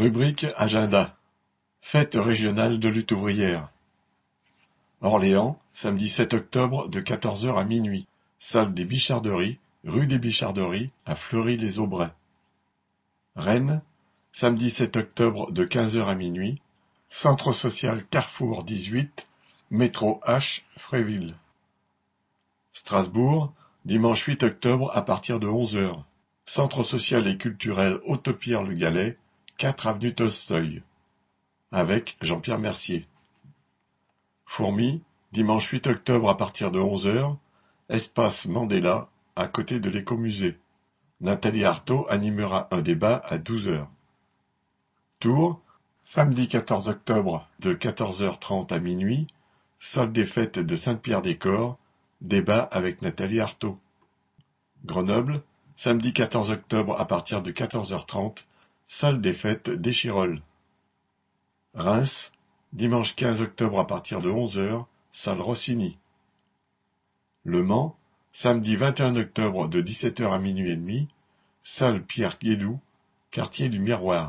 Rubrique Agenda Fête régionale de lutte ouvrière. Orléans, samedi 7 octobre de 14h à minuit. Salle des Bicharderies, rue des Bicharderies, à Fleury-les-Aubrais. Rennes, samedi 7 octobre de 15h à minuit. Centre social Carrefour 18, métro H, Fréville. Strasbourg, dimanche 8 octobre à partir de 11h. Centre social et culturel Autopierre-le Galais, quatre avenue Tolstoï. Avec Jean-Pierre Mercier. Fourmi, dimanche 8 octobre à partir de 11h, espace Mandela, à côté de l'écomusée. Nathalie Arthaud animera un débat à 12h. Tours, samedi 14 octobre de 14h30 à minuit, salle des fêtes de Sainte-Pierre-des-Corps, débat avec Nathalie Arthaud. Grenoble, samedi 14 octobre à partir de 14h30, salle des fêtes d'Échirolles. Reims, dimanche 15 octobre à partir de 11h, salle Rossini. Le Mans, samedi 21 octobre de 17h à minuit et demi, salle Pierre Guédou, quartier du Miroir.